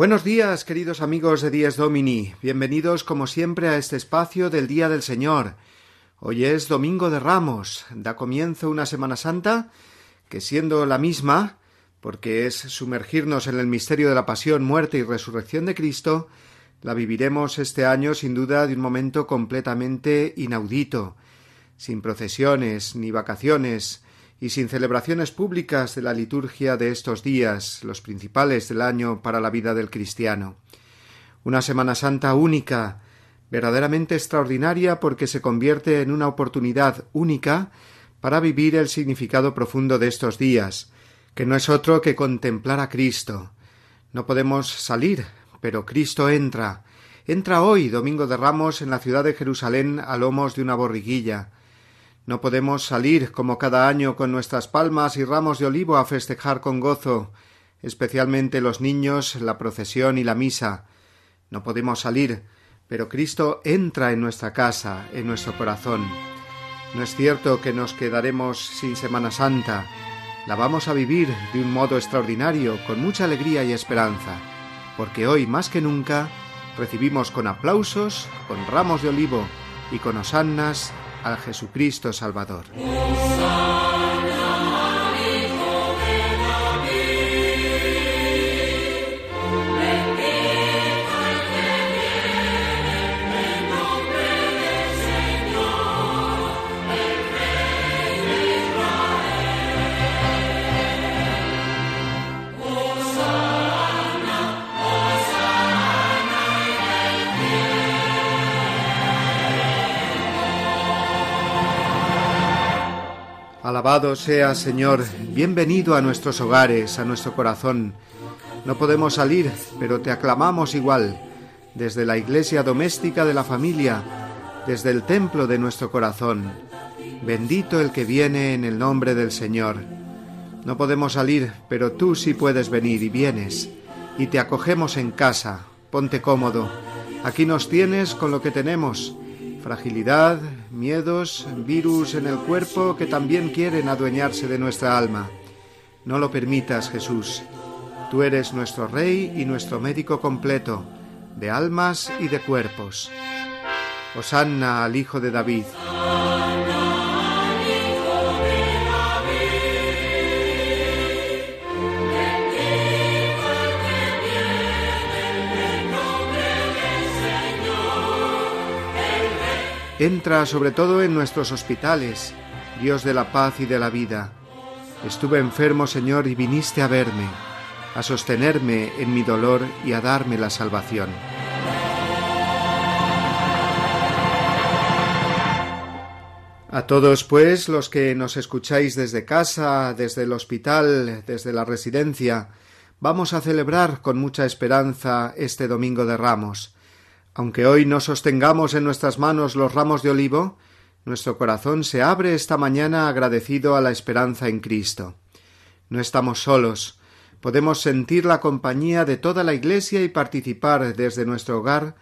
Buenos días, queridos amigos de Dies Domini. Bienvenidos, como siempre, a este espacio del Día del Señor. Hoy es Domingo de Ramos. Da comienzo una Semana Santa que, siendo la misma, porque es sumergirnos en el misterio de la pasión, muerte y resurrección de Cristo, la viviremos este año sin duda de un momento completamente inaudito, sin procesiones ni vacaciones, y sin celebraciones públicas de la liturgia de estos días, los principales del año para la vida del cristiano. Una Semana Santa única, verdaderamente extraordinaria porque se convierte en una oportunidad única para vivir el significado profundo de estos días, que no es otro que contemplar a Cristo. No podemos salir, pero Cristo entra. Entra hoy, Domingo de Ramos, en la ciudad de Jerusalén a lomos de una borriguilla. No podemos salir como cada año con nuestras palmas y ramos de olivo a festejar con gozo, especialmente los niños, la procesión y la misa. No podemos salir, pero Cristo entra en nuestra casa, en nuestro corazón. No es cierto que nos quedaremos sin Semana Santa. La vamos a vivir de un modo extraordinario, con mucha alegría y esperanza, porque hoy más que nunca recibimos con aplausos, con ramos de olivo y con hosannas al Jesucristo Salvador. Alabado sea, Señor, bienvenido a nuestros hogares, a nuestro corazón. No podemos salir, pero te aclamamos igual, desde la iglesia doméstica de la familia, desde el templo de nuestro corazón. Bendito el que viene en el nombre del Señor. No podemos salir, pero tú sí puedes venir y vienes, y te acogemos en casa. Ponte cómodo. Aquí nos tienes con lo que tenemos fragilidad, miedos, virus en el cuerpo que también quieren adueñarse de nuestra alma. No lo permitas, Jesús. Tú eres nuestro Rey y nuestro médico completo, de almas y de cuerpos. Hosanna al Hijo de David. Entra sobre todo en nuestros hospitales, Dios de la paz y de la vida. Estuve enfermo, Señor, y viniste a verme, a sostenerme en mi dolor y a darme la salvación. A todos, pues, los que nos escucháis desde casa, desde el hospital, desde la residencia, vamos a celebrar con mucha esperanza este Domingo de Ramos, aunque hoy no sostengamos en nuestras manos los ramos de olivo, nuestro corazón se abre esta mañana agradecido a la esperanza en Cristo. No estamos solos, podemos sentir la compañía de toda la Iglesia y participar desde nuestro hogar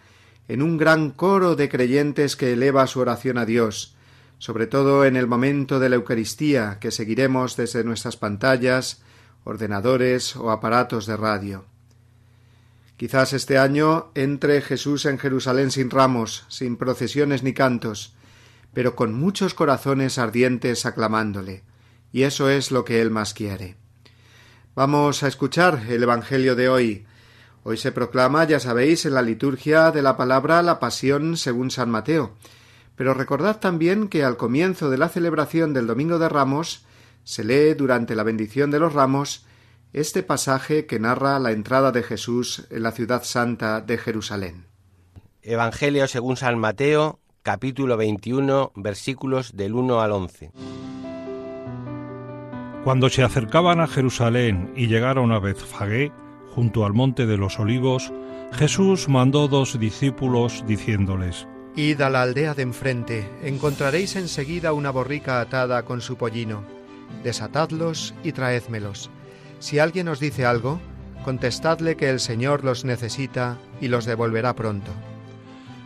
en un gran coro de creyentes que eleva su oración a Dios, sobre todo en el momento de la Eucaristía que seguiremos desde nuestras pantallas, ordenadores o aparatos de radio. Quizás este año entre Jesús en Jerusalén sin ramos, sin procesiones ni cantos, pero con muchos corazones ardientes aclamándole, y eso es lo que él más quiere. Vamos a escuchar el Evangelio de hoy. Hoy se proclama, ya sabéis, en la liturgia de la palabra la Pasión según San Mateo. Pero recordad también que al comienzo de la celebración del Domingo de Ramos se lee durante la bendición de los ramos este pasaje que narra la entrada de Jesús en la ciudad santa de Jerusalén. Evangelio según San Mateo, capítulo 21, versículos del 1 al 11. Cuando se acercaban a Jerusalén y llegaron a Bethfagé, junto al monte de los olivos, Jesús mandó dos discípulos diciéndoles, Id a la aldea de enfrente, encontraréis enseguida una borrica atada con su pollino. Desatadlos y traédmelos. Si alguien os dice algo, contestadle que el Señor los necesita y los devolverá pronto.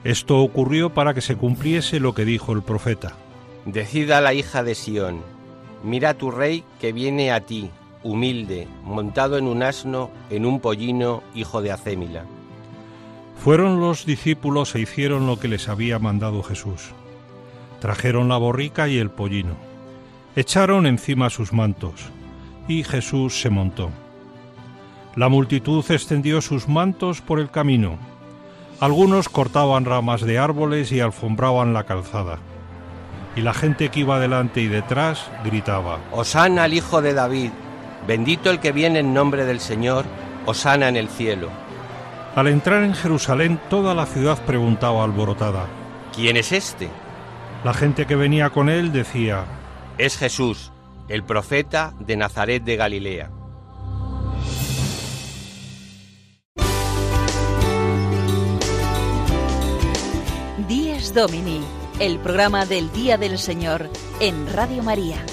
Esto ocurrió para que se cumpliese lo que dijo el profeta. Decida la hija de Sión, mira tu rey que viene a ti, humilde, montado en un asno, en un pollino, hijo de Acémila. Fueron los discípulos e hicieron lo que les había mandado Jesús. Trajeron la borrica y el pollino. Echaron encima sus mantos, y Jesús se montó. La multitud extendió sus mantos por el camino algunos cortaban ramas de árboles y alfombraban la calzada. Y la gente que iba delante y detrás gritaba, Osana al Hijo de David, bendito el que viene en nombre del Señor, Osana en el cielo. Al entrar en Jerusalén toda la ciudad preguntaba alborotada, ¿quién es este? La gente que venía con él decía, es Jesús, el profeta de Nazaret de Galilea. Domini, el programa del Día del Señor en Radio María.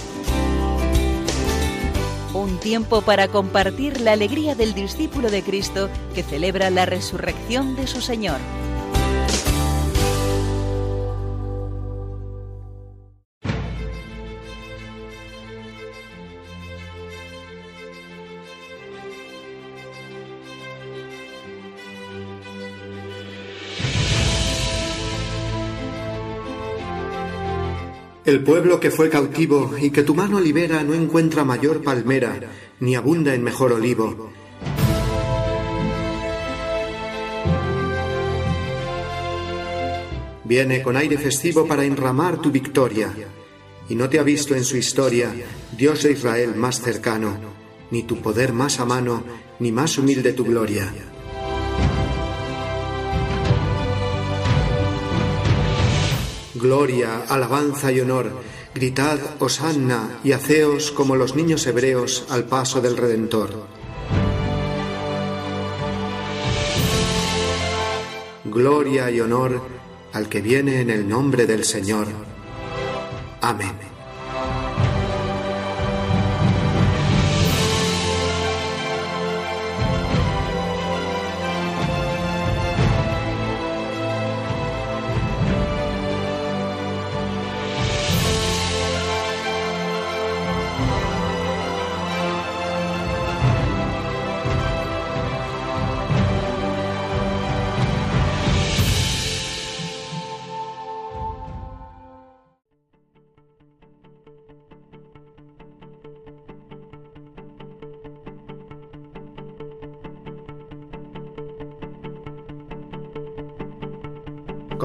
Un tiempo para compartir la alegría del discípulo de Cristo que celebra la resurrección de su Señor. El pueblo que fue cautivo y que tu mano libera no encuentra mayor palmera, ni abunda en mejor olivo. Viene con aire festivo para enramar tu victoria, y no te ha visto en su historia, Dios de Israel más cercano, ni tu poder más a mano, ni más humilde tu gloria. Gloria, alabanza y honor. Gritad, Hosanna, y haceos como los niños hebreos al paso del Redentor. Gloria y honor al que viene en el nombre del Señor. Amén.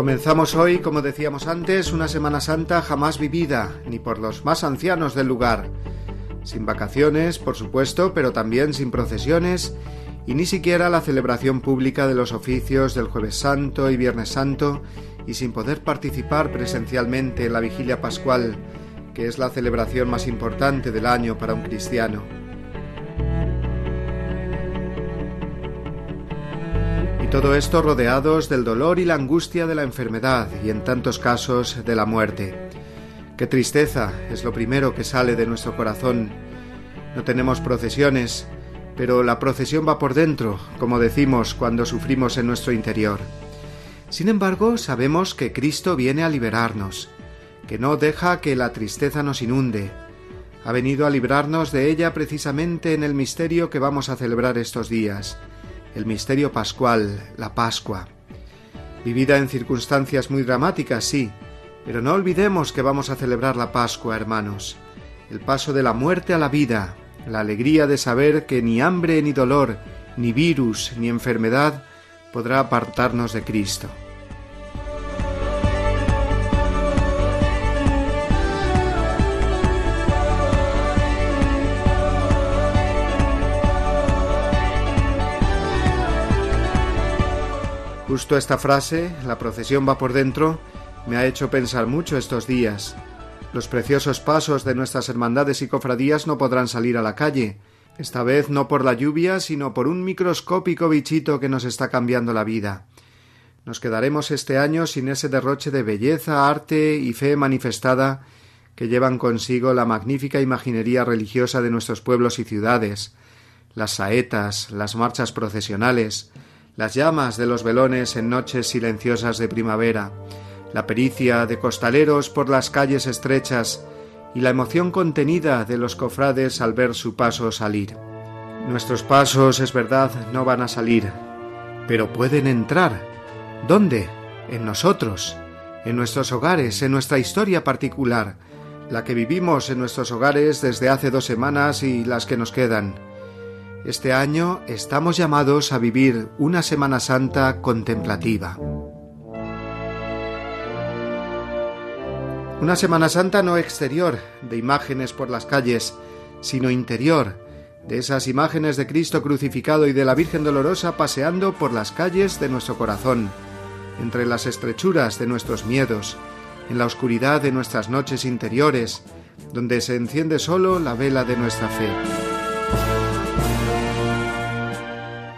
Comenzamos hoy, como decíamos antes, una Semana Santa jamás vivida, ni por los más ancianos del lugar. Sin vacaciones, por supuesto, pero también sin procesiones y ni siquiera la celebración pública de los oficios del jueves santo y viernes santo y sin poder participar presencialmente en la vigilia pascual, que es la celebración más importante del año para un cristiano. Todo esto rodeados del dolor y la angustia de la enfermedad y en tantos casos de la muerte. Qué tristeza es lo primero que sale de nuestro corazón. No tenemos procesiones, pero la procesión va por dentro, como decimos cuando sufrimos en nuestro interior. Sin embargo, sabemos que Cristo viene a liberarnos, que no deja que la tristeza nos inunde. Ha venido a librarnos de ella precisamente en el misterio que vamos a celebrar estos días el misterio pascual, la Pascua. Vivida en circunstancias muy dramáticas, sí, pero no olvidemos que vamos a celebrar la Pascua, hermanos. El paso de la muerte a la vida, la alegría de saber que ni hambre ni dolor, ni virus ni enfermedad podrá apartarnos de Cristo. Justo esta frase, la procesión va por dentro, me ha hecho pensar mucho estos días. Los preciosos pasos de nuestras hermandades y cofradías no podrán salir a la calle, esta vez no por la lluvia, sino por un microscópico bichito que nos está cambiando la vida. Nos quedaremos este año sin ese derroche de belleza, arte y fe manifestada que llevan consigo la magnífica imaginería religiosa de nuestros pueblos y ciudades, las saetas, las marchas procesionales, las llamas de los velones en noches silenciosas de primavera, la pericia de costaleros por las calles estrechas y la emoción contenida de los cofrades al ver su paso salir. Nuestros pasos, es verdad, no van a salir, pero pueden entrar. ¿Dónde? En nosotros, en nuestros hogares, en nuestra historia particular, la que vivimos en nuestros hogares desde hace dos semanas y las que nos quedan. Este año estamos llamados a vivir una Semana Santa contemplativa. Una Semana Santa no exterior, de imágenes por las calles, sino interior, de esas imágenes de Cristo crucificado y de la Virgen Dolorosa paseando por las calles de nuestro corazón, entre las estrechuras de nuestros miedos, en la oscuridad de nuestras noches interiores, donde se enciende solo la vela de nuestra fe.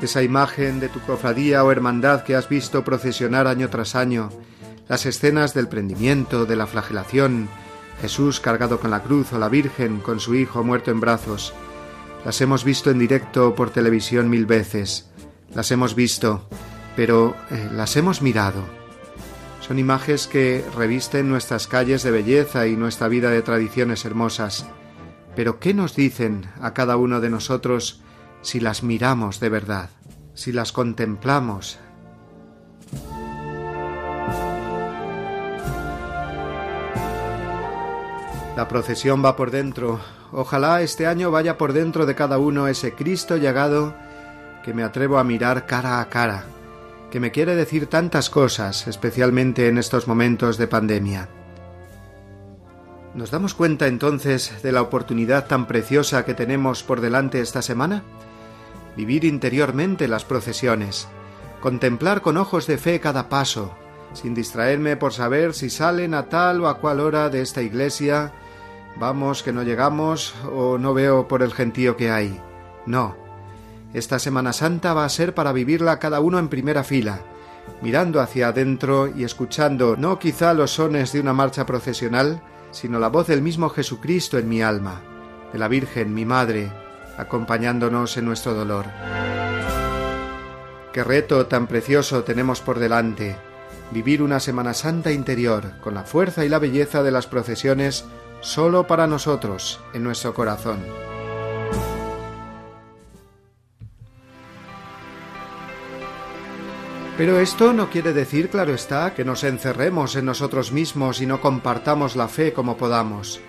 Esa imagen de tu cofradía o hermandad que has visto procesionar año tras año, las escenas del prendimiento, de la flagelación, Jesús cargado con la cruz o la Virgen con su Hijo muerto en brazos. Las hemos visto en directo por televisión mil veces. Las hemos visto, pero eh, las hemos mirado. Son imágenes que revisten nuestras calles de belleza y nuestra vida de tradiciones hermosas. Pero ¿qué nos dicen a cada uno de nosotros si las miramos de verdad, si las contemplamos, La procesión va por dentro. Ojalá este año vaya por dentro de cada uno ese Cristo llegado que me atrevo a mirar cara a cara, que me quiere decir tantas cosas, especialmente en estos momentos de pandemia. ¿Nos damos cuenta entonces de la oportunidad tan preciosa que tenemos por delante esta semana? Vivir interiormente las procesiones, contemplar con ojos de fe cada paso, sin distraerme por saber si salen a tal o a cual hora de esta iglesia, Vamos, que no llegamos o no veo por el gentío que hay. No. Esta Semana Santa va a ser para vivirla cada uno en primera fila, mirando hacia adentro y escuchando no quizá los sones de una marcha procesional, sino la voz del mismo Jesucristo en mi alma, de la Virgen, mi Madre, acompañándonos en nuestro dolor. Qué reto tan precioso tenemos por delante, vivir una Semana Santa interior, con la fuerza y la belleza de las procesiones solo para nosotros, en nuestro corazón. Pero esto no quiere decir, claro está, que nos encerremos en nosotros mismos y no compartamos la fe como podamos.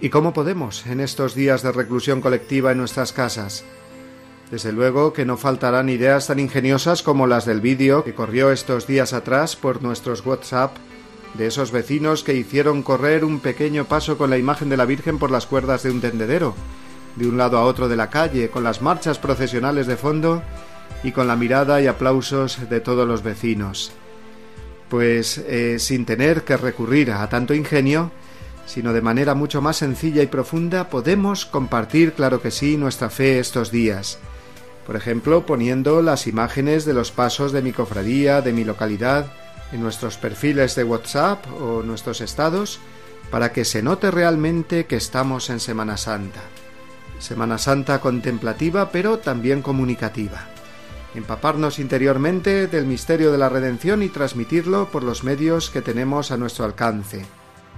¿Y cómo podemos en estos días de reclusión colectiva en nuestras casas? Desde luego que no faltarán ideas tan ingeniosas como las del vídeo que corrió estos días atrás por nuestros WhatsApp de esos vecinos que hicieron correr un pequeño paso con la imagen de la Virgen por las cuerdas de un tendedero, de un lado a otro de la calle, con las marchas procesionales de fondo y con la mirada y aplausos de todos los vecinos. Pues eh, sin tener que recurrir a tanto ingenio, sino de manera mucho más sencilla y profunda, podemos compartir, claro que sí, nuestra fe estos días. Por ejemplo, poniendo las imágenes de los pasos de mi cofradía, de mi localidad, en nuestros perfiles de WhatsApp o nuestros estados para que se note realmente que estamos en Semana Santa. Semana Santa contemplativa pero también comunicativa. Empaparnos interiormente del misterio de la redención y transmitirlo por los medios que tenemos a nuestro alcance,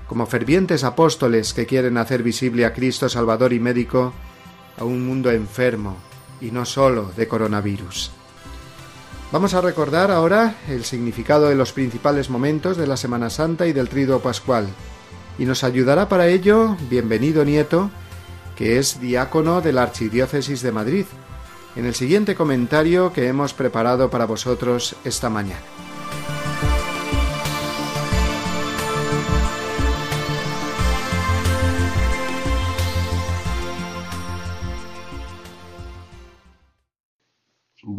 como fervientes apóstoles que quieren hacer visible a Cristo Salvador y médico a un mundo enfermo y no solo de coronavirus. Vamos a recordar ahora el significado de los principales momentos de la Semana Santa y del Triduo Pascual. Y nos ayudará para ello Bienvenido Nieto, que es diácono de la Archidiócesis de Madrid, en el siguiente comentario que hemos preparado para vosotros esta mañana.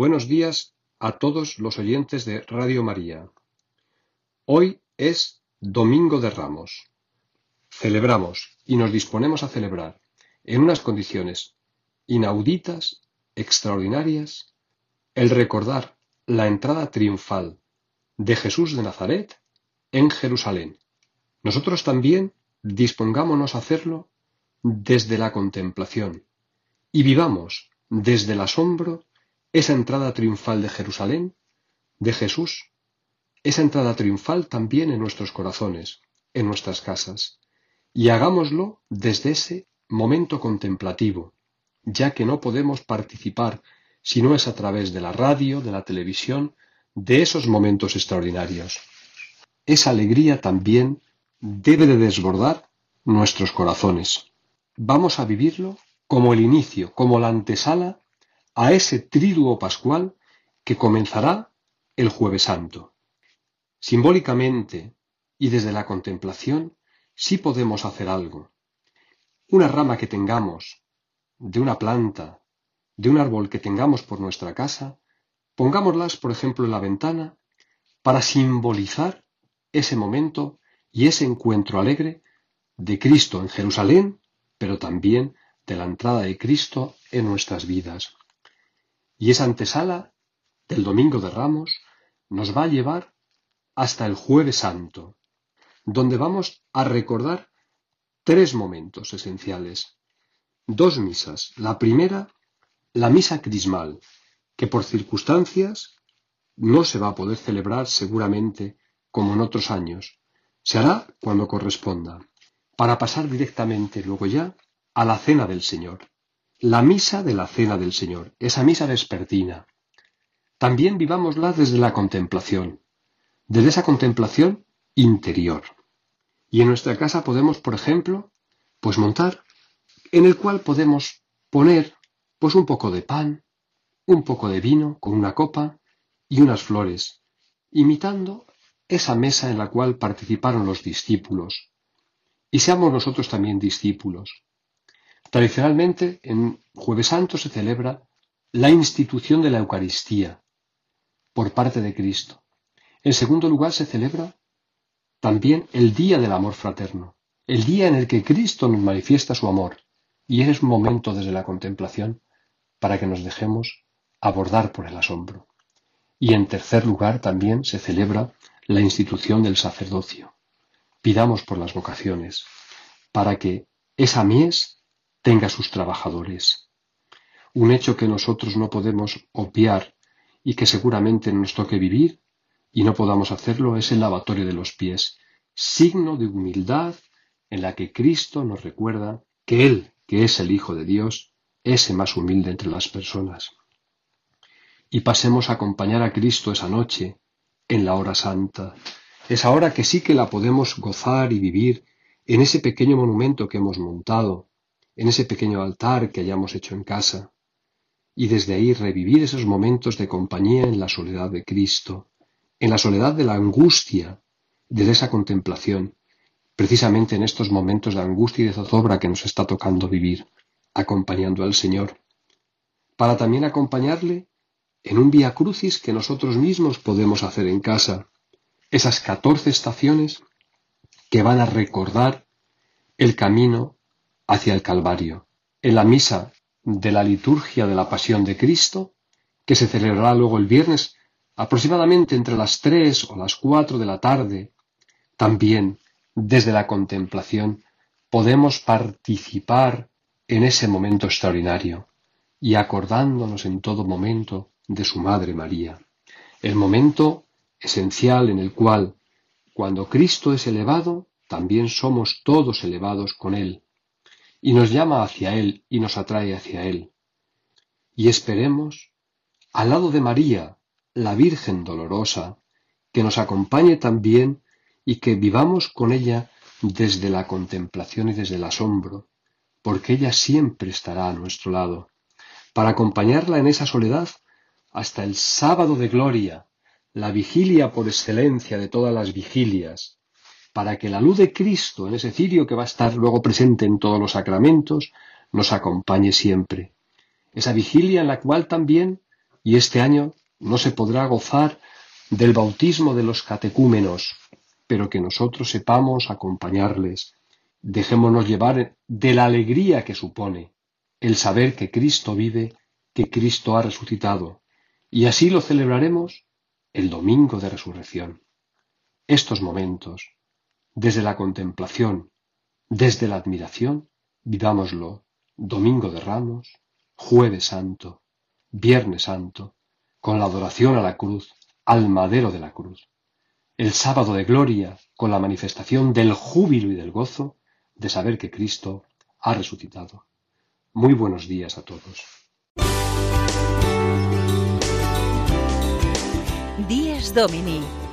Buenos días a todos los oyentes de Radio María. Hoy es Domingo de Ramos. Celebramos y nos disponemos a celebrar en unas condiciones inauditas, extraordinarias, el recordar la entrada triunfal de Jesús de Nazaret en Jerusalén. Nosotros también dispongámonos a hacerlo desde la contemplación y vivamos desde el asombro esa entrada triunfal de Jerusalén, de Jesús, esa entrada triunfal también en nuestros corazones, en nuestras casas, y hagámoslo desde ese momento contemplativo, ya que no podemos participar si no es a través de la radio, de la televisión, de esos momentos extraordinarios. Esa alegría también debe de desbordar nuestros corazones. Vamos a vivirlo como el inicio, como la antesala a ese triduo pascual que comenzará el jueves santo. Simbólicamente y desde la contemplación sí podemos hacer algo. Una rama que tengamos, de una planta, de un árbol que tengamos por nuestra casa, pongámoslas, por ejemplo, en la ventana para simbolizar ese momento y ese encuentro alegre de Cristo en Jerusalén, pero también de la entrada de Cristo en nuestras vidas. Y esa antesala del Domingo de Ramos nos va a llevar hasta el jueves santo, donde vamos a recordar tres momentos esenciales. Dos misas. La primera, la misa crismal, que por circunstancias no se va a poder celebrar seguramente como en otros años. Se hará cuando corresponda, para pasar directamente luego ya a la cena del Señor. La misa de la cena del Señor, esa misa vespertina. También vivámosla desde la contemplación, desde esa contemplación interior. Y en nuestra casa podemos, por ejemplo, pues montar, en el cual podemos poner pues un poco de pan, un poco de vino con una copa y unas flores, imitando esa mesa en la cual participaron los discípulos. Y seamos nosotros también discípulos. Tradicionalmente, en Jueves Santo se celebra la institución de la Eucaristía por parte de Cristo. En segundo lugar, se celebra también el Día del Amor Fraterno, el día en el que Cristo nos manifiesta su amor, y es momento desde la contemplación para que nos dejemos abordar por el asombro. Y en tercer lugar, también se celebra la institución del sacerdocio. Pidamos por las vocaciones, para que esa mies tenga sus trabajadores. Un hecho que nosotros no podemos obviar y que seguramente nos toque vivir y no podamos hacerlo es el lavatorio de los pies, signo de humildad en la que Cristo nos recuerda que Él, que es el Hijo de Dios, es el más humilde entre las personas. Y pasemos a acompañar a Cristo esa noche, en la hora santa, esa hora que sí que la podemos gozar y vivir en ese pequeño monumento que hemos montado, en ese pequeño altar que hayamos hecho en casa, y desde ahí revivir esos momentos de compañía en la soledad de Cristo, en la soledad de la angustia, de esa contemplación, precisamente en estos momentos de angustia y de zozobra que nos está tocando vivir, acompañando al Señor, para también acompañarle en un vía crucis que nosotros mismos podemos hacer en casa, esas catorce estaciones que van a recordar el camino hacia el Calvario. En la misa de la liturgia de la Pasión de Cristo, que se celebrará luego el viernes aproximadamente entre las tres o las cuatro de la tarde, también desde la contemplación podemos participar en ese momento extraordinario y acordándonos en todo momento de su Madre María, el momento esencial en el cual, cuando Cristo es elevado, también somos todos elevados con Él, y nos llama hacia Él y nos atrae hacia Él. Y esperemos, al lado de María, la Virgen dolorosa, que nos acompañe también y que vivamos con ella desde la contemplación y desde el asombro, porque ella siempre estará a nuestro lado, para acompañarla en esa soledad hasta el sábado de gloria, la vigilia por excelencia de todas las vigilias, para que la luz de Cristo en ese cirio que va a estar luego presente en todos los sacramentos, nos acompañe siempre. Esa vigilia en la cual también, y este año no se podrá gozar del bautismo de los catecúmenos, pero que nosotros sepamos acompañarles. Dejémonos llevar de la alegría que supone el saber que Cristo vive, que Cristo ha resucitado, y así lo celebraremos el domingo de resurrección. Estos momentos, desde la contemplación, desde la admiración, vivámoslo domingo de ramos, jueves santo, viernes santo, con la adoración a la cruz, al madero de la cruz, el sábado de gloria, con la manifestación del júbilo y del gozo de saber que Cristo ha resucitado. Muy buenos días a todos. Días Domini,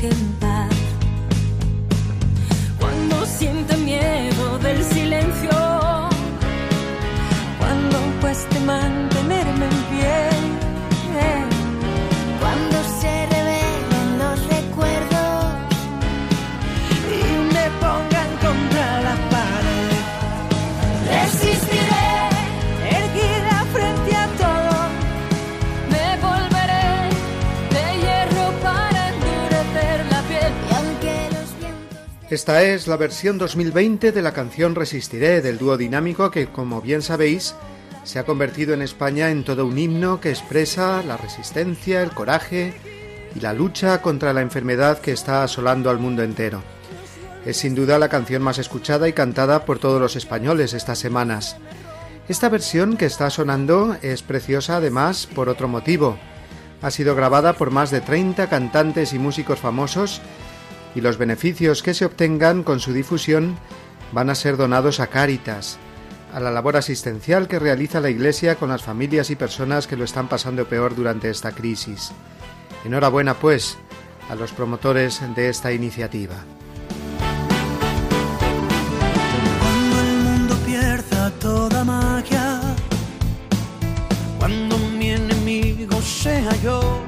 hidden Esta es la versión 2020 de la canción Resistiré del dúo dinámico que, como bien sabéis, se ha convertido en España en todo un himno que expresa la resistencia, el coraje y la lucha contra la enfermedad que está asolando al mundo entero. Es sin duda la canción más escuchada y cantada por todos los españoles estas semanas. Esta versión que está sonando es preciosa además por otro motivo. Ha sido grabada por más de 30 cantantes y músicos famosos y los beneficios que se obtengan con su difusión van a ser donados a Cáritas, a la labor asistencial que realiza la Iglesia con las familias y personas que lo están pasando peor durante esta crisis. Enhorabuena, pues, a los promotores de esta iniciativa. Cuando el mundo pierda toda magia, cuando mi enemigo sea yo,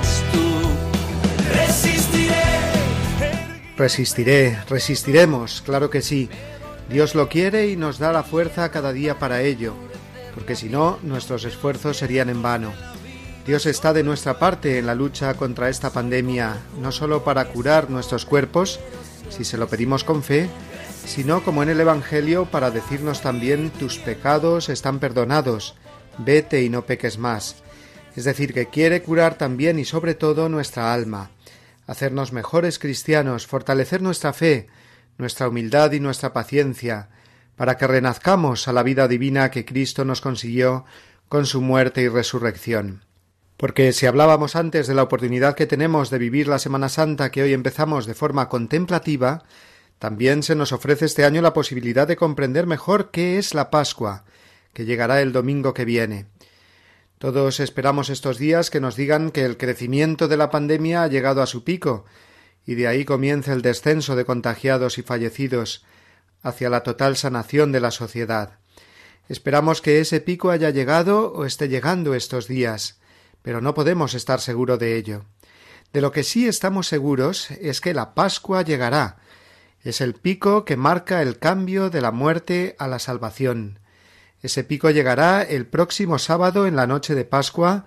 Resistiré, resistiremos, claro que sí. Dios lo quiere y nos da la fuerza cada día para ello, porque si no, nuestros esfuerzos serían en vano. Dios está de nuestra parte en la lucha contra esta pandemia, no solo para curar nuestros cuerpos, si se lo pedimos con fe, sino como en el Evangelio para decirnos también tus pecados están perdonados, vete y no peques más. Es decir, que quiere curar también y sobre todo nuestra alma hacernos mejores cristianos, fortalecer nuestra fe, nuestra humildad y nuestra paciencia, para que renazcamos a la vida divina que Cristo nos consiguió con su muerte y resurrección. Porque si hablábamos antes de la oportunidad que tenemos de vivir la Semana Santa que hoy empezamos de forma contemplativa, también se nos ofrece este año la posibilidad de comprender mejor qué es la Pascua, que llegará el domingo que viene. Todos esperamos estos días que nos digan que el crecimiento de la pandemia ha llegado a su pico, y de ahí comienza el descenso de contagiados y fallecidos hacia la total sanación de la sociedad. Esperamos que ese pico haya llegado o esté llegando estos días, pero no podemos estar seguros de ello. De lo que sí estamos seguros es que la Pascua llegará, Es el pico que marca el cambio de la muerte a la salvación. Ese pico llegará el próximo sábado en la noche de Pascua,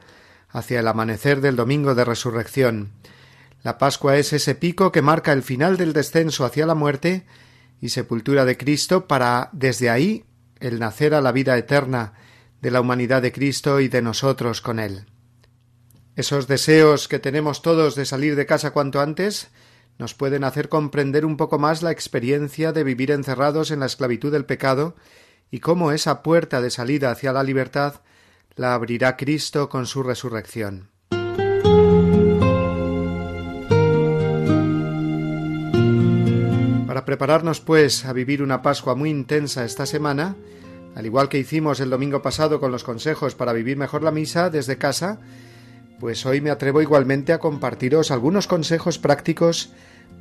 hacia el amanecer del domingo de resurrección. La Pascua es ese pico que marca el final del descenso hacia la muerte y sepultura de Cristo para desde ahí el nacer a la vida eterna de la humanidad de Cristo y de nosotros con él. Esos deseos que tenemos todos de salir de casa cuanto antes nos pueden hacer comprender un poco más la experiencia de vivir encerrados en la esclavitud del pecado y cómo esa puerta de salida hacia la libertad la abrirá Cristo con su resurrección. Para prepararnos, pues, a vivir una Pascua muy intensa esta semana, al igual que hicimos el domingo pasado con los consejos para vivir mejor la misa desde casa, pues hoy me atrevo igualmente a compartiros algunos consejos prácticos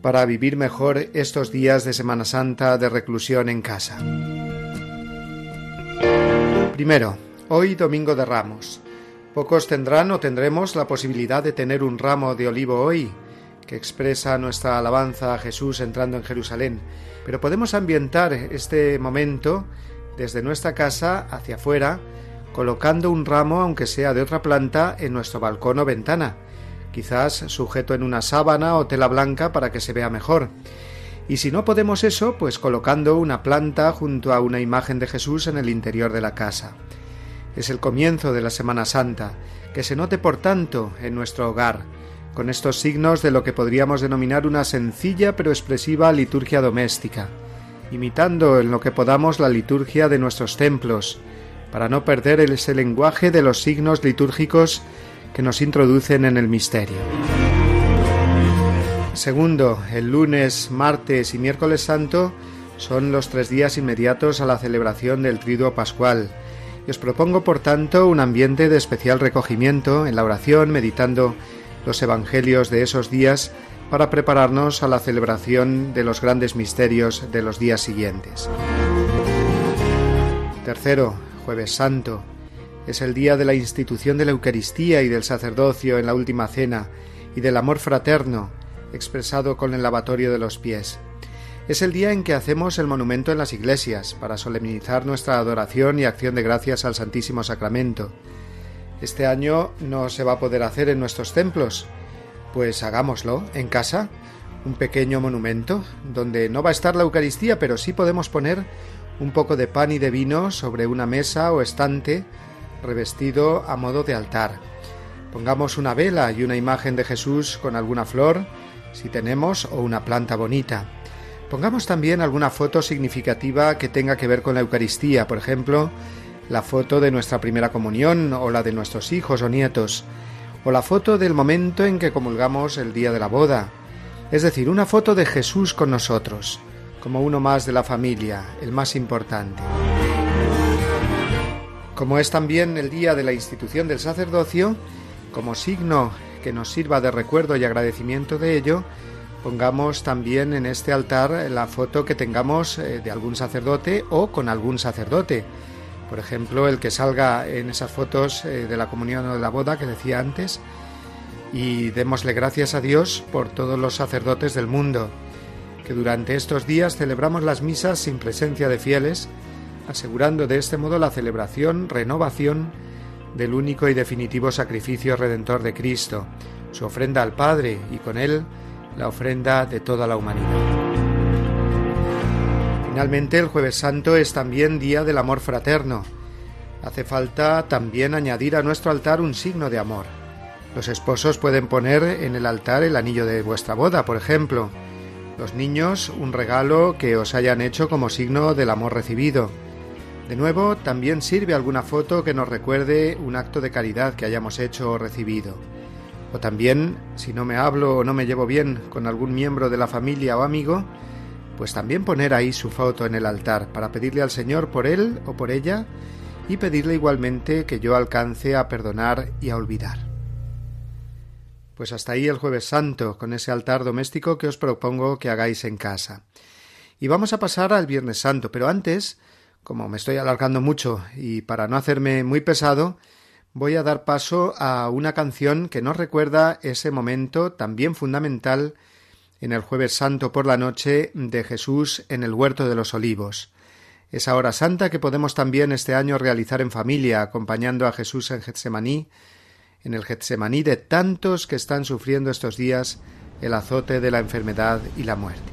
para vivir mejor estos días de Semana Santa de reclusión en casa. Primero, hoy domingo de Ramos. Pocos tendrán o tendremos la posibilidad de tener un ramo de olivo hoy, que expresa nuestra alabanza a Jesús entrando en Jerusalén, pero podemos ambientar este momento desde nuestra casa hacia afuera, colocando un ramo, aunque sea de otra planta, en nuestro balcón o ventana, quizás sujeto en una sábana o tela blanca para que se vea mejor. Y si no podemos eso, pues colocando una planta junto a una imagen de Jesús en el interior de la casa. Es el comienzo de la Semana Santa, que se note por tanto en nuestro hogar, con estos signos de lo que podríamos denominar una sencilla pero expresiva liturgia doméstica, imitando en lo que podamos la liturgia de nuestros templos, para no perder ese lenguaje de los signos litúrgicos que nos introducen en el misterio. Segundo, el lunes, martes y miércoles santo son los tres días inmediatos a la celebración del Triduo Pascual, y os propongo por tanto un ambiente de especial recogimiento en la oración, meditando los evangelios de esos días para prepararnos a la celebración de los grandes misterios de los días siguientes. Tercero, jueves santo. Es el día de la institución de la Eucaristía y del sacerdocio en la última cena y del amor fraterno expresado con el lavatorio de los pies. Es el día en que hacemos el monumento en las iglesias para solemnizar nuestra adoración y acción de gracias al Santísimo Sacramento este año no se va a poder hacer en nuestros templos. Pues hagámoslo en casa, un pequeño monumento, donde no va a estar la Eucaristía, pero sí podemos poner un poco de pan y de vino sobre una mesa o estante revestido a modo de altar. Pongamos una vela y una imagen de Jesús con alguna flor, si tenemos, o una planta bonita. Pongamos también alguna foto significativa que tenga que ver con la Eucaristía, por ejemplo, la foto de nuestra primera comunión o la de nuestros hijos o nietos, o la foto del momento en que comulgamos el día de la boda, es decir, una foto de Jesús con nosotros, como uno más de la familia, el más importante. Como es también el día de la institución del sacerdocio, como signo que nos sirva de recuerdo y agradecimiento de ello, pongamos también en este altar la foto que tengamos eh, de algún sacerdote o con algún sacerdote, por ejemplo, el que salga en esas fotos eh, de la comunión o de la boda que decía antes. Y démosle gracias a Dios por todos los sacerdotes del mundo, que durante estos días celebramos las misas sin presencia de fieles, asegurando de este modo la celebración, renovación del único y definitivo sacrificio redentor de Cristo, su ofrenda al Padre y con él la ofrenda de toda la humanidad. Finalmente, el jueves santo es también día del amor fraterno. Hace falta también añadir a nuestro altar un signo de amor. Los esposos pueden poner en el altar el anillo de vuestra boda, por ejemplo. Los niños un regalo que os hayan hecho como signo del amor recibido. De nuevo, también sirve alguna foto que nos recuerde un acto de caridad que hayamos hecho o recibido. O también, si no me hablo o no me llevo bien con algún miembro de la familia o amigo, pues también poner ahí su foto en el altar para pedirle al Señor por él o por ella y pedirle igualmente que yo alcance a perdonar y a olvidar. Pues hasta ahí el jueves santo, con ese altar doméstico que os propongo que hagáis en casa. Y vamos a pasar al viernes santo, pero antes, como me estoy alargando mucho y para no hacerme muy pesado, voy a dar paso a una canción que nos recuerda ese momento también fundamental en el jueves santo por la noche de Jesús en el huerto de los olivos. Esa hora santa que podemos también este año realizar en familia, acompañando a Jesús en Getsemaní, en el Getsemaní de tantos que están sufriendo estos días el azote de la enfermedad y la muerte.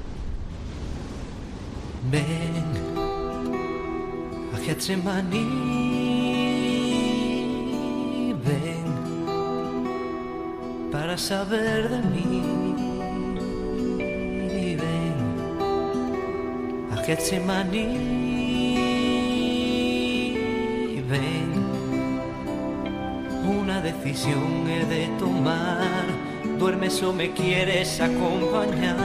Getsemaní, ven para saber de mí. Ven a Getsemaní, ven. Una decisión he de tomar. Duermes o me quieres acompañar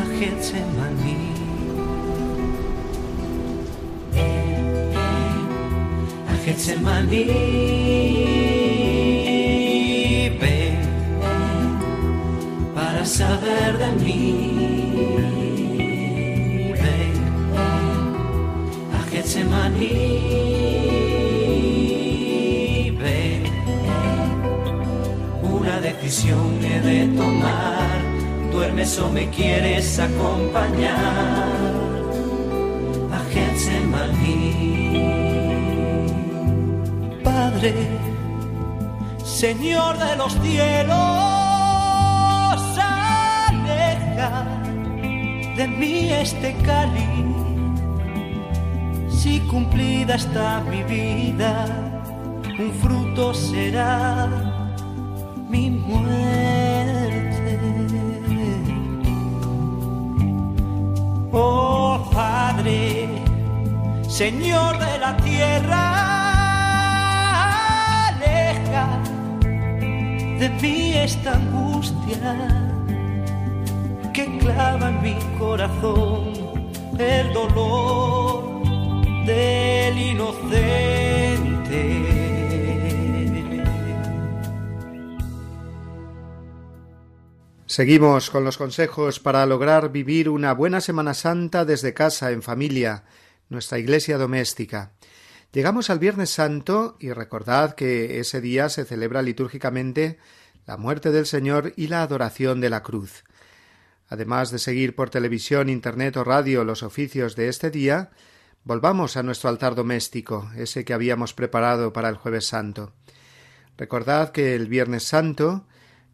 a Getsemaní. Getsemaní. Ven para saber de mí. Ven a Getsemaní. Ven, una decisión he de tomar. Duermes o me quieres acompañar a Getsemaní. Señor de los cielos, aleja de mí este cáliz. Si cumplida está mi vida, un fruto será mi muerte. Oh Padre, Señor de la tierra, de mí esta angustia que clava en mi corazón el dolor del inocente. Seguimos con los consejos para lograr vivir una buena Semana Santa desde casa, en familia, nuestra iglesia doméstica. Llegamos al Viernes Santo y recordad que ese día se celebra litúrgicamente la muerte del Señor y la adoración de la cruz. Además de seguir por televisión, internet o radio los oficios de este día, volvamos a nuestro altar doméstico, ese que habíamos preparado para el Jueves Santo. Recordad que el Viernes Santo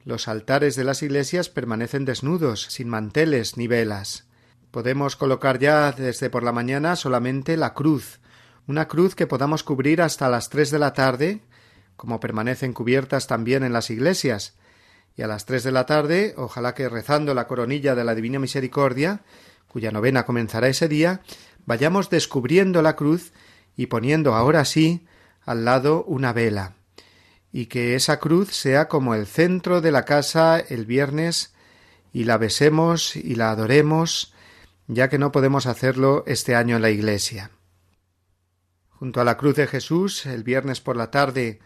los altares de las iglesias permanecen desnudos, sin manteles ni velas. Podemos colocar ya desde por la mañana solamente la cruz, una cruz que podamos cubrir hasta las tres de la tarde, como permanecen cubiertas también en las iglesias, y a las tres de la tarde, ojalá que rezando la coronilla de la Divina Misericordia, cuya novena comenzará ese día, vayamos descubriendo la cruz y poniendo ahora sí al lado una vela, y que esa cruz sea como el centro de la casa el viernes y la besemos y la adoremos, ya que no podemos hacerlo este año en la iglesia. Junto a la cruz de Jesús, el viernes por la tarde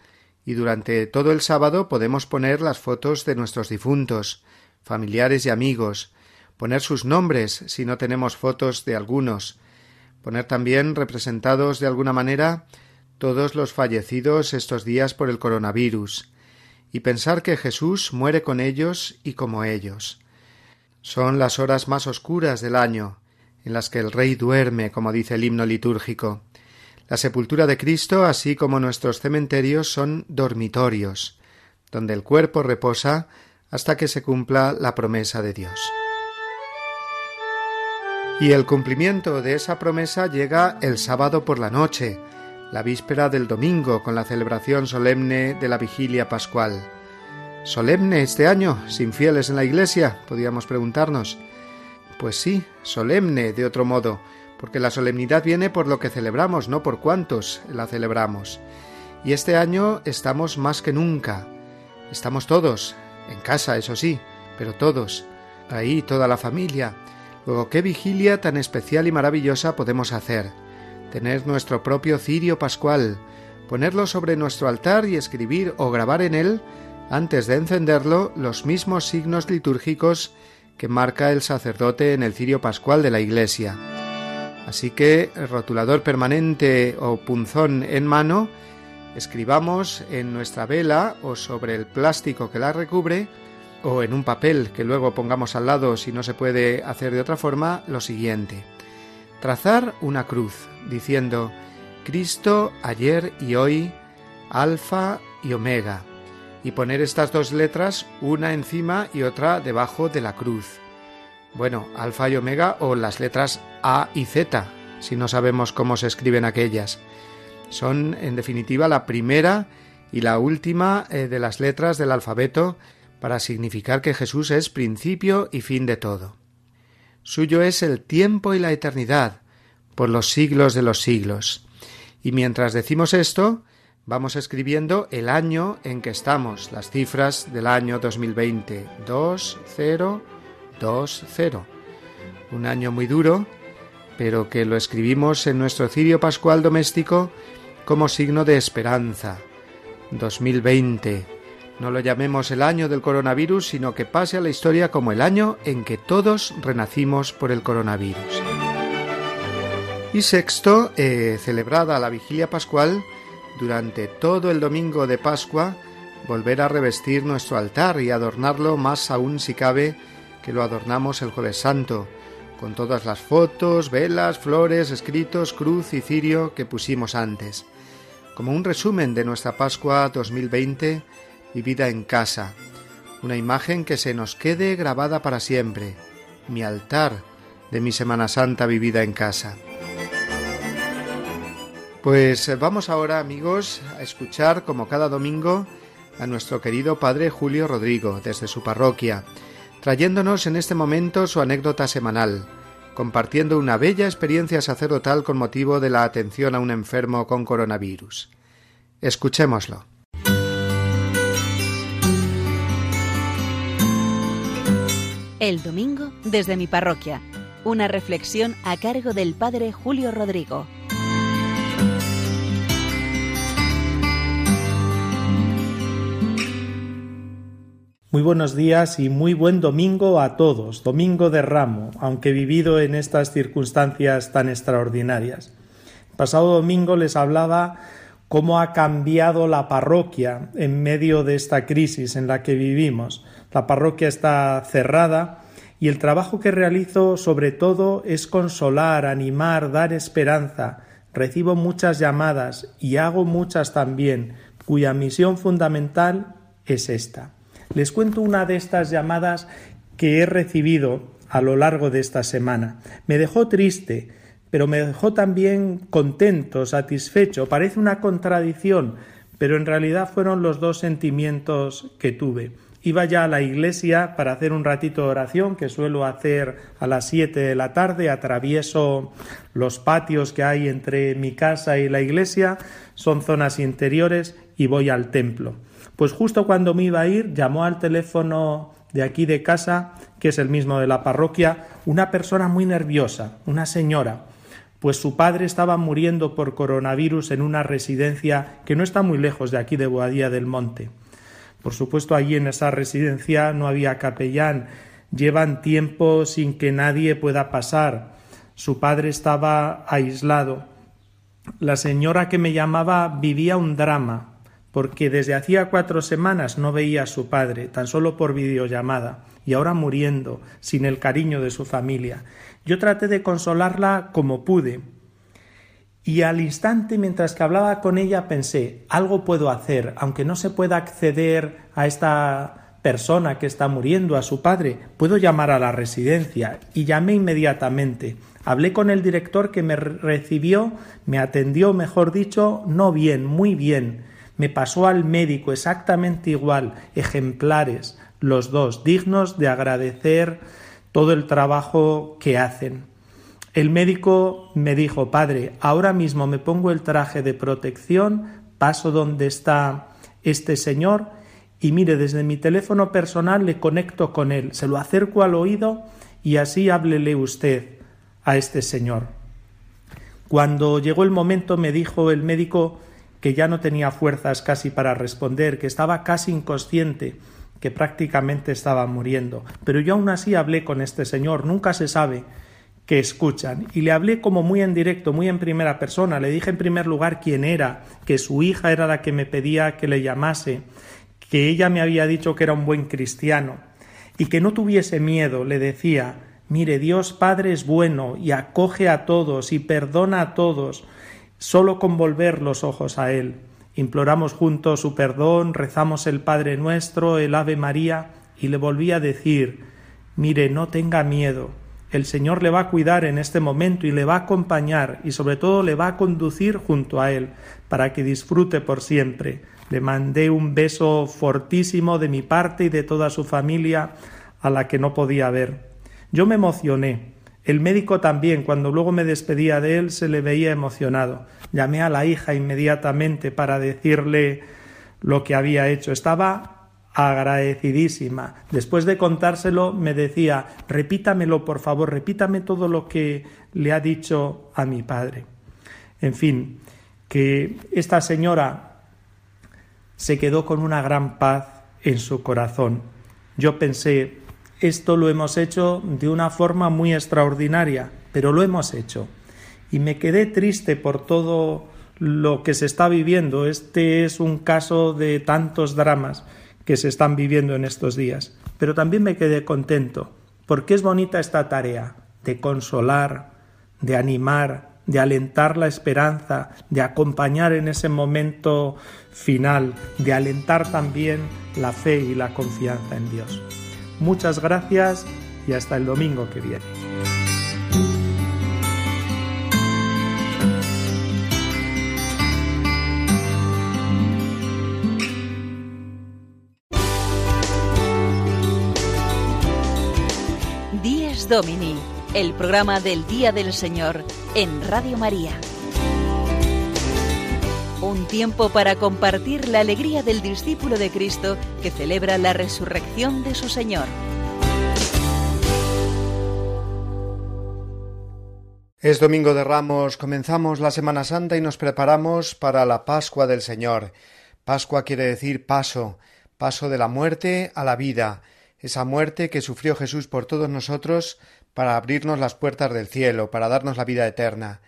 y durante todo el sábado podemos poner las fotos de nuestros difuntos, familiares y amigos, poner sus nombres si no tenemos fotos de algunos, poner también representados de alguna manera todos los fallecidos estos días por el coronavirus, y pensar que Jesús muere con ellos y como ellos. Son las horas más oscuras del año, en las que el Rey duerme, como dice el himno litúrgico. La sepultura de Cristo, así como nuestros cementerios, son dormitorios, donde el cuerpo reposa hasta que se cumpla la promesa de Dios. Y el cumplimiento de esa promesa llega el sábado por la noche, la víspera del domingo, con la celebración solemne de la vigilia pascual. ¿Solemne este año, sin fieles en la iglesia? podíamos preguntarnos. Pues sí, solemne, de otro modo, porque la solemnidad viene por lo que celebramos, no por cuántos la celebramos. Y este año estamos más que nunca. Estamos todos, en casa, eso sí, pero todos, ahí toda la familia. Luego, ¿qué vigilia tan especial y maravillosa podemos hacer? Tener nuestro propio cirio pascual, ponerlo sobre nuestro altar y escribir o grabar en él, antes de encenderlo, los mismos signos litúrgicos que marca el sacerdote en el cirio pascual de la Iglesia. Así que, rotulador permanente o punzón en mano, escribamos en nuestra vela o sobre el plástico que la recubre o en un papel que luego pongamos al lado si no se puede hacer de otra forma, lo siguiente. Trazar una cruz diciendo Cristo ayer y hoy, Alfa y Omega, y poner estas dos letras una encima y otra debajo de la cruz. Bueno, Alfa y Omega o las letras A y Z, si no sabemos cómo se escriben aquellas. Son, en definitiva, la primera y la última eh, de las letras del alfabeto para significar que Jesús es principio y fin de todo. Suyo es el tiempo y la eternidad, por los siglos de los siglos. Y mientras decimos esto, vamos escribiendo el año en que estamos, las cifras del año 2020, 2020. Un año muy duro, pero que lo escribimos en nuestro cirio pascual doméstico como signo de esperanza. 2020, no lo llamemos el año del coronavirus, sino que pase a la historia como el año en que todos renacimos por el coronavirus. Y sexto, eh, celebrada la vigilia pascual, durante todo el domingo de Pascua, volver a revestir nuestro altar y adornarlo más aún si cabe que lo adornamos el jueves santo, con todas las fotos, velas, flores, escritos, cruz y cirio que pusimos antes. Como un resumen de nuestra Pascua 2020, vivida en casa, una imagen que se nos quede grabada para siempre, mi altar de mi Semana Santa vivida en casa. Pues vamos ahora, amigos, a escuchar, como cada domingo, a nuestro querido Padre Julio Rodrigo, desde su parroquia, trayéndonos en este momento su anécdota semanal, compartiendo una bella experiencia sacerdotal con motivo de la atención a un enfermo con coronavirus. Escuchémoslo. El domingo desde mi parroquia. Una reflexión a cargo del Padre Julio Rodrigo. Muy buenos días y muy buen domingo a todos, domingo de ramo, aunque vivido en estas circunstancias tan extraordinarias. pasado domingo les hablaba cómo ha cambiado la parroquia en medio de esta crisis en la que vivimos. La parroquia está cerrada y el trabajo que realizo sobre todo es consolar, animar, dar esperanza. Recibo muchas llamadas y hago muchas también, cuya misión fundamental es esta. Les cuento una de estas llamadas que he recibido a lo largo de esta semana. Me dejó triste, pero me dejó también contento, satisfecho. Parece una contradicción, pero en realidad fueron los dos sentimientos que tuve. Iba ya a la iglesia para hacer un ratito de oración que suelo hacer a las siete de la tarde. Atravieso los patios que hay entre mi casa y la iglesia. Son zonas interiores y voy al templo. Pues justo cuando me iba a ir, llamó al teléfono de aquí de casa, que es el mismo de la parroquia, una persona muy nerviosa, una señora, pues su padre estaba muriendo por coronavirus en una residencia que no está muy lejos de aquí de Boadía del Monte. Por supuesto, allí en esa residencia no había capellán. Llevan tiempo sin que nadie pueda pasar. Su padre estaba aislado. La señora que me llamaba vivía un drama, porque desde hacía cuatro semanas no veía a su padre, tan solo por videollamada, y ahora muriendo, sin el cariño de su familia. Yo traté de consolarla como pude, y al instante, mientras que hablaba con ella, pensé, algo puedo hacer, aunque no se pueda acceder a esta persona que está muriendo, a su padre, puedo llamar a la residencia. Y llamé inmediatamente. Hablé con el director que me recibió, me atendió, mejor dicho, no bien, muy bien. Me pasó al médico exactamente igual, ejemplares, los dos, dignos de agradecer todo el trabajo que hacen. El médico me dijo, padre, ahora mismo me pongo el traje de protección, paso donde está este señor y mire, desde mi teléfono personal le conecto con él, se lo acerco al oído y así háblele usted a este señor. Cuando llegó el momento me dijo el médico que ya no tenía fuerzas casi para responder, que estaba casi inconsciente, que prácticamente estaba muriendo. Pero yo aún así hablé con este señor, nunca se sabe que escuchan. Y le hablé como muy en directo, muy en primera persona. Le dije en primer lugar quién era, que su hija era la que me pedía que le llamase, que ella me había dicho que era un buen cristiano. y que no tuviese miedo, le decía Mire, Dios Padre es bueno y acoge a todos y perdona a todos, solo con volver los ojos a Él. Imploramos juntos su perdón, rezamos el Padre nuestro, el Ave María, y le volví a decir Mire, no tenga miedo, el Señor le va a cuidar en este momento y le va a acompañar y sobre todo le va a conducir junto a Él para que disfrute por siempre. Le mandé un beso fortísimo de mi parte y de toda su familia a la que no podía ver. Yo me emocioné. El médico también, cuando luego me despedía de él, se le veía emocionado. Llamé a la hija inmediatamente para decirle lo que había hecho. Estaba agradecidísima. Después de contárselo, me decía, repítamelo, por favor, repítame todo lo que le ha dicho a mi padre. En fin, que esta señora se quedó con una gran paz en su corazón. Yo pensé, esto lo hemos hecho de una forma muy extraordinaria, pero lo hemos hecho. Y me quedé triste por todo lo que se está viviendo. Este es un caso de tantos dramas que se están viviendo en estos días. Pero también me quedé contento, porque es bonita esta tarea de consolar, de animar, de alentar la esperanza, de acompañar en ese momento final, de alentar también la fe y la confianza en Dios. Muchas gracias y hasta el domingo que viene. 10 Domini, el programa del Día del Señor en Radio María. Un tiempo para compartir la alegría del discípulo de Cristo que celebra la resurrección de su Señor. Es domingo de Ramos, comenzamos la Semana Santa y nos preparamos para la Pascua del Señor. Pascua quiere decir paso, paso de la muerte a la vida, esa muerte que sufrió Jesús por todos nosotros para abrirnos las puertas del cielo, para darnos la vida eterna.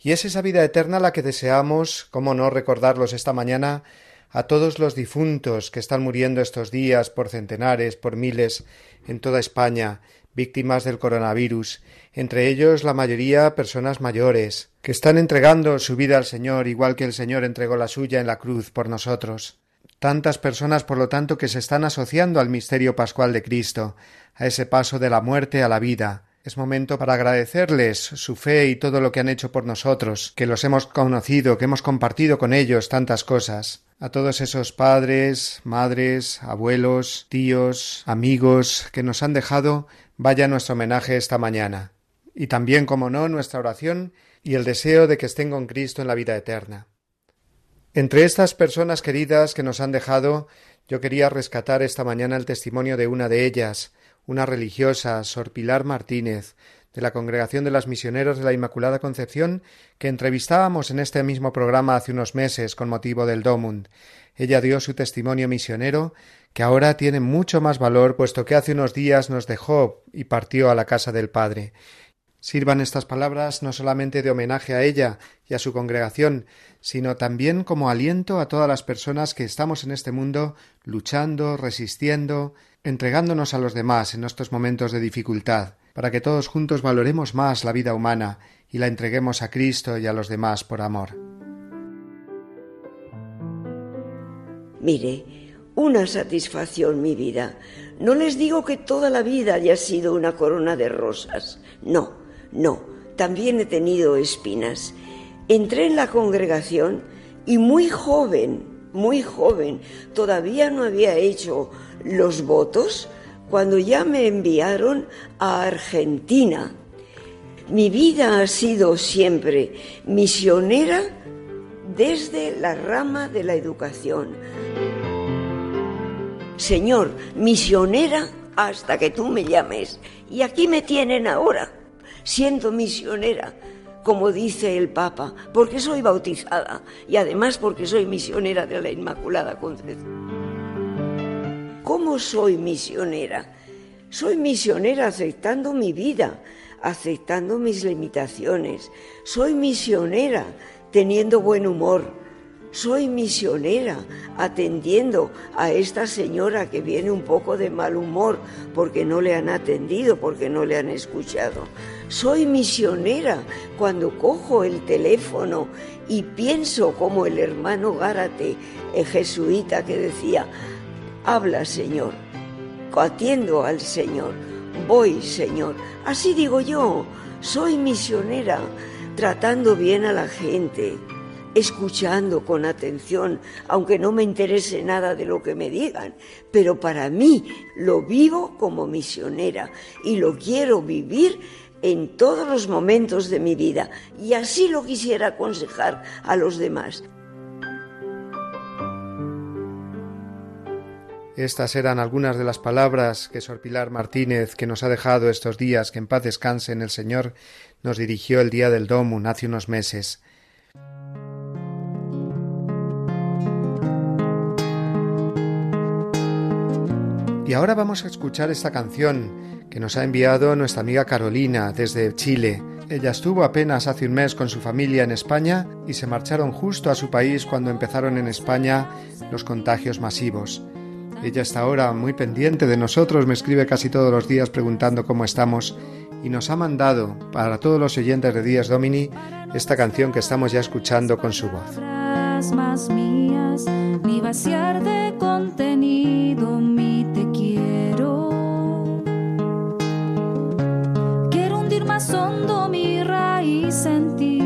Y es esa vida eterna la que deseamos, cómo no recordarlos esta mañana, a todos los difuntos que están muriendo estos días por centenares, por miles, en toda España, víctimas del coronavirus, entre ellos la mayoría personas mayores, que están entregando su vida al Señor igual que el Señor entregó la suya en la cruz por nosotros. Tantas personas, por lo tanto, que se están asociando al misterio pascual de Cristo, a ese paso de la muerte a la vida. Es momento para agradecerles su fe y todo lo que han hecho por nosotros, que los hemos conocido, que hemos compartido con ellos tantas cosas. A todos esos padres, madres, abuelos, tíos, amigos que nos han dejado, vaya nuestro homenaje esta mañana. Y también, como no, nuestra oración y el deseo de que estén con Cristo en la vida eterna. Entre estas personas queridas que nos han dejado, yo quería rescatar esta mañana el testimonio de una de ellas, una religiosa, Sor Pilar Martínez, de la Congregación de las Misioneras de la Inmaculada Concepción, que entrevistábamos en este mismo programa hace unos meses con motivo del Domund. Ella dio su testimonio misionero, que ahora tiene mucho más valor, puesto que hace unos días nos dejó y partió a la casa del Padre. Sirvan estas palabras no solamente de homenaje a ella y a su congregación, sino también como aliento a todas las personas que estamos en este mundo luchando, resistiendo, entregándonos a los demás en estos momentos de dificultad, para que todos juntos valoremos más la vida humana y la entreguemos a Cristo y a los demás por amor. Mire, una satisfacción mi vida. No les digo que toda la vida haya sido una corona de rosas, no, no, también he tenido espinas. Entré en la congregación y muy joven, muy joven, todavía no había hecho los votos cuando ya me enviaron a Argentina. Mi vida ha sido siempre misionera desde la rama de la educación. Señor, misionera hasta que tú me llames. Y aquí me tienen ahora siendo misionera, como dice el Papa, porque soy bautizada y además porque soy misionera de la Inmaculada Concepción. ¿Cómo soy misionera? Soy misionera aceptando mi vida, aceptando mis limitaciones. Soy misionera teniendo buen humor, soy misionera atendiendo a esta señora que viene un poco de mal humor porque no le han atendido, porque no le han escuchado. Soy misionera cuando cojo el teléfono y pienso como el hermano Gárate, el jesuita que decía, habla Señor, atiendo al Señor, voy Señor. Así digo yo, soy misionera tratando bien a la gente escuchando con atención, aunque no me interese nada de lo que me digan, pero para mí lo vivo como misionera y lo quiero vivir en todos los momentos de mi vida y así lo quisiera aconsejar a los demás. Estas eran algunas de las palabras que Sor Pilar Martínez, que nos ha dejado estos días, que en paz descanse en el Señor, nos dirigió el día del Domun hace unos meses. Y ahora vamos a escuchar esta canción que nos ha enviado nuestra amiga Carolina desde Chile. Ella estuvo apenas hace un mes con su familia en España y se marcharon justo a su país cuando empezaron en España los contagios masivos. Ella está ahora muy pendiente de nosotros, me escribe casi todos los días preguntando cómo estamos y nos ha mandado para todos los oyentes de Días Domini esta canción que estamos ya escuchando con su voz. Mi raíz en ti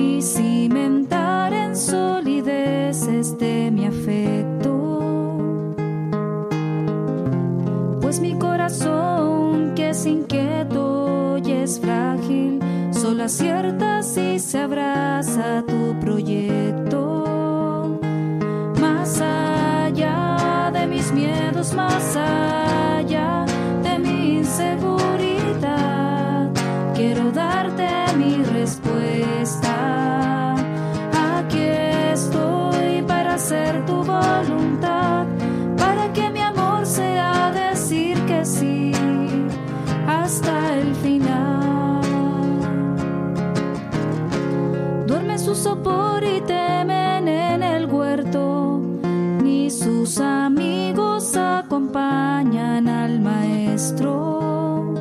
y cimentar en solidez este mi afecto. Pues mi corazón que es inquieto y es frágil, solo acierta si se abraza tu proyecto. Más allá de mis miedos, más allá Sopor y temen en el huerto, ni sus amigos acompañan al maestro.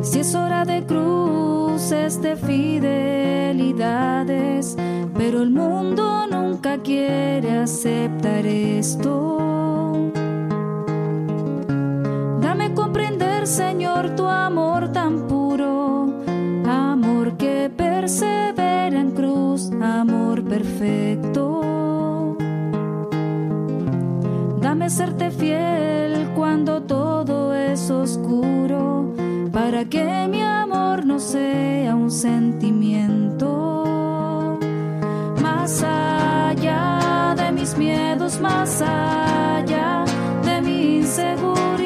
Si es hora de cruces de fidelidades, pero el mundo nunca quiere aceptar esto. Dame comprender, Señor, tu amor tan puro, persevera en cruz, amor perfecto. Dame serte fiel cuando todo es oscuro, para que mi amor no sea un sentimiento. Más allá de mis miedos, más allá de mi inseguridad,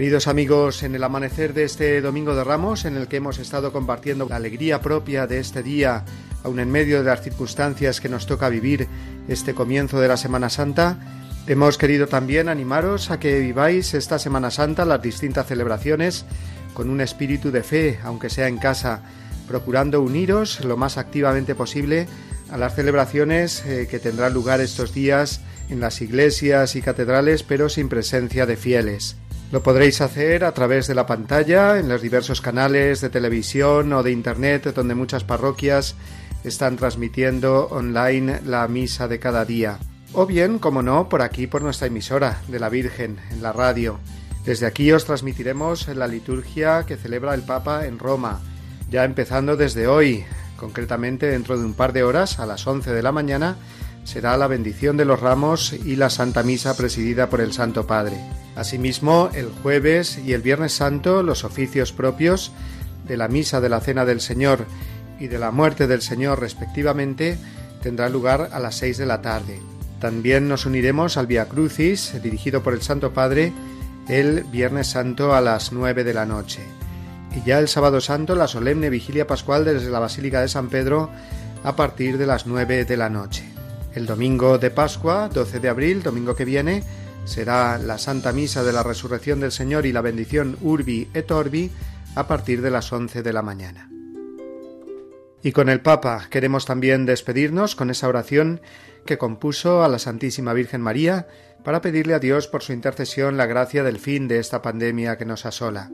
Queridos amigos, en el amanecer de este Domingo de Ramos, en el que hemos estado compartiendo la alegría propia de este día, aun en medio de las circunstancias que nos toca vivir este comienzo de la Semana Santa, hemos querido también animaros a que viváis esta Semana Santa, las distintas celebraciones, con un espíritu de fe, aunque sea en casa, procurando uniros lo más activamente posible a las celebraciones eh, que tendrán lugar estos días en las iglesias y catedrales, pero sin presencia de fieles. Lo podréis hacer a través de la pantalla, en los diversos canales de televisión o de Internet donde muchas parroquias están transmitiendo online la misa de cada día. O bien, como no, por aquí, por nuestra emisora de la Virgen, en la radio. Desde aquí os transmitiremos la liturgia que celebra el Papa en Roma, ya empezando desde hoy, concretamente dentro de un par de horas, a las 11 de la mañana, será la bendición de los ramos y la Santa Misa presidida por el Santo Padre. Asimismo, el jueves y el viernes santo los oficios propios de la Misa de la Cena del Señor y de la muerte del Señor respectivamente tendrá lugar a las seis de la tarde. También nos uniremos al Via Crucis, dirigido por el Santo Padre, el Viernes Santo a las nueve de la noche. Y ya el Sábado Santo, la solemne vigilia pascual desde la Basílica de San Pedro a partir de las nueve de la noche. El domingo de Pascua, 12 de abril, domingo que viene, será la Santa Misa de la Resurrección del Señor y la bendición Urbi et Orbi a partir de las once de la mañana. Y con el Papa queremos también despedirnos con esa oración que compuso a la Santísima Virgen María para pedirle a Dios por su intercesión la gracia del fin de esta pandemia que nos asola.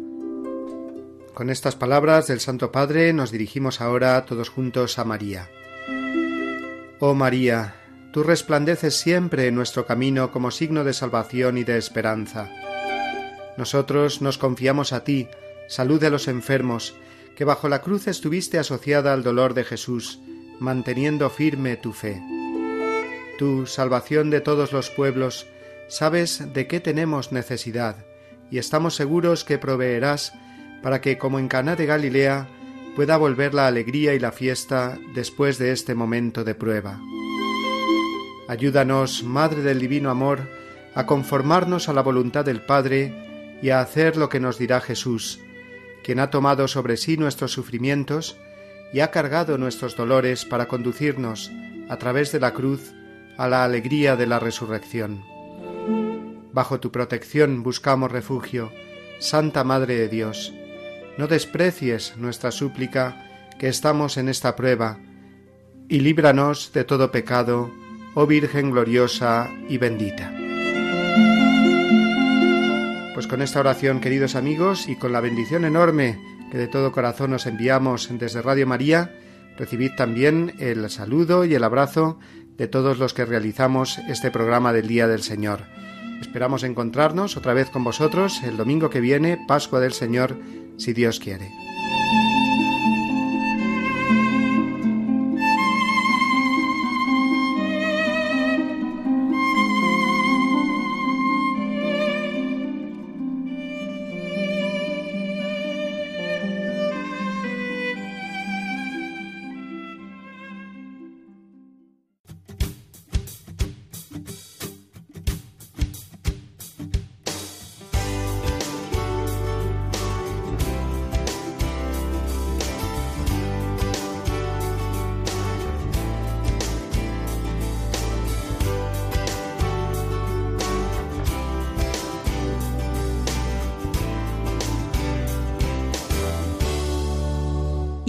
Con estas palabras del Santo Padre nos dirigimos ahora todos juntos a María. Oh María, tú resplandeces siempre en nuestro camino como signo de salvación y de esperanza. Nosotros nos confiamos a ti, salud de los enfermos, que bajo la cruz estuviste asociada al dolor de Jesús, manteniendo firme tu fe. Tú, salvación de todos los pueblos, sabes de qué tenemos necesidad, y estamos seguros que proveerás para que, como en Caná de Galilea, pueda volver la alegría y la fiesta después de este momento de prueba. Ayúdanos, Madre del Divino Amor, a conformarnos a la voluntad del Padre y a hacer lo que nos dirá Jesús, quien ha tomado sobre sí nuestros sufrimientos y ha cargado nuestros dolores para conducirnos, a través de la cruz, a la alegría de la resurrección. Bajo tu protección buscamos refugio, Santa Madre de Dios. No desprecies nuestra súplica, que estamos en esta prueba, y líbranos de todo pecado, oh Virgen gloriosa y bendita. Pues con esta oración, queridos amigos, y con la bendición enorme que de todo corazón nos enviamos desde Radio María, recibid también el saludo y el abrazo de todos los que realizamos este programa del Día del Señor. Esperamos encontrarnos otra vez con vosotros el domingo que viene, Pascua del Señor, si Dios quiere.